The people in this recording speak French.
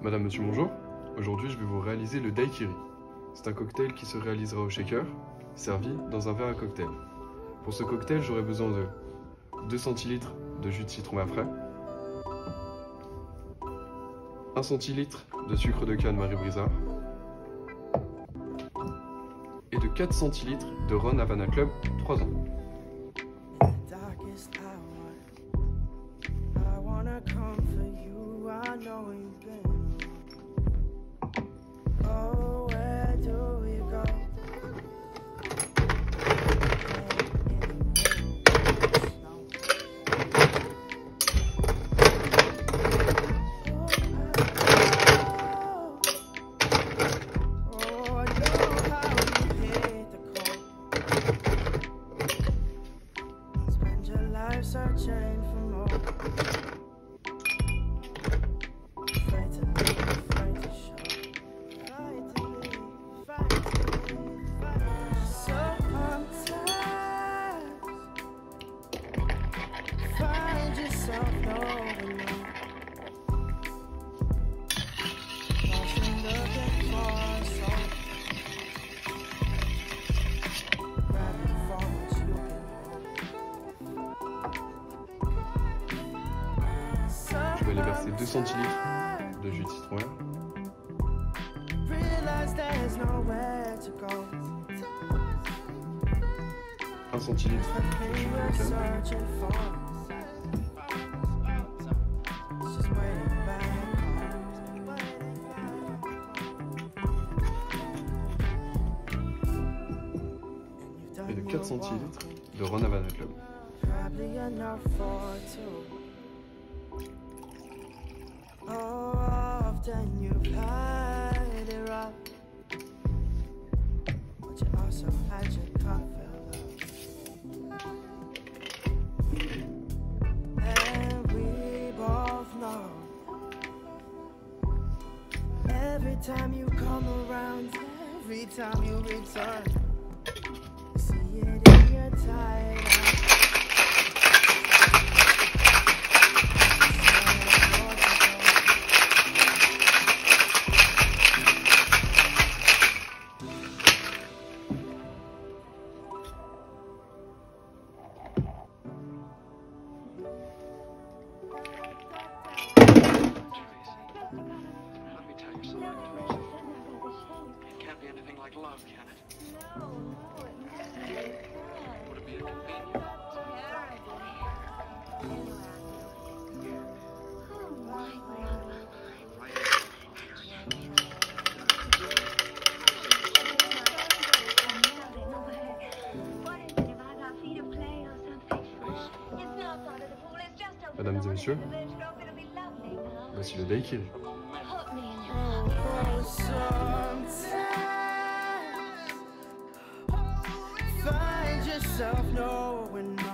Madame, monsieur, bonjour. Aujourd'hui, je vais vous réaliser le daiquiri. C'est un cocktail qui se réalisera au shaker, servi dans un verre à cocktail. Pour ce cocktail, j'aurai besoin de 2 centilitres de jus de citron à frais, 1 centilitre de sucre de canne Marie Brizard et de 4 centilitres de Ron Havana Club 3 ans. chain from home. Aller verser 2 centilitres de jus de citron. 1 centilitre. De et de 4 centilitres de Ron Havana Club. Every time you come around, every time you return, see it in your tired like love, can it? Would it be inconvenient? Mesdames et messieurs, voici le daiquiri. myself knowing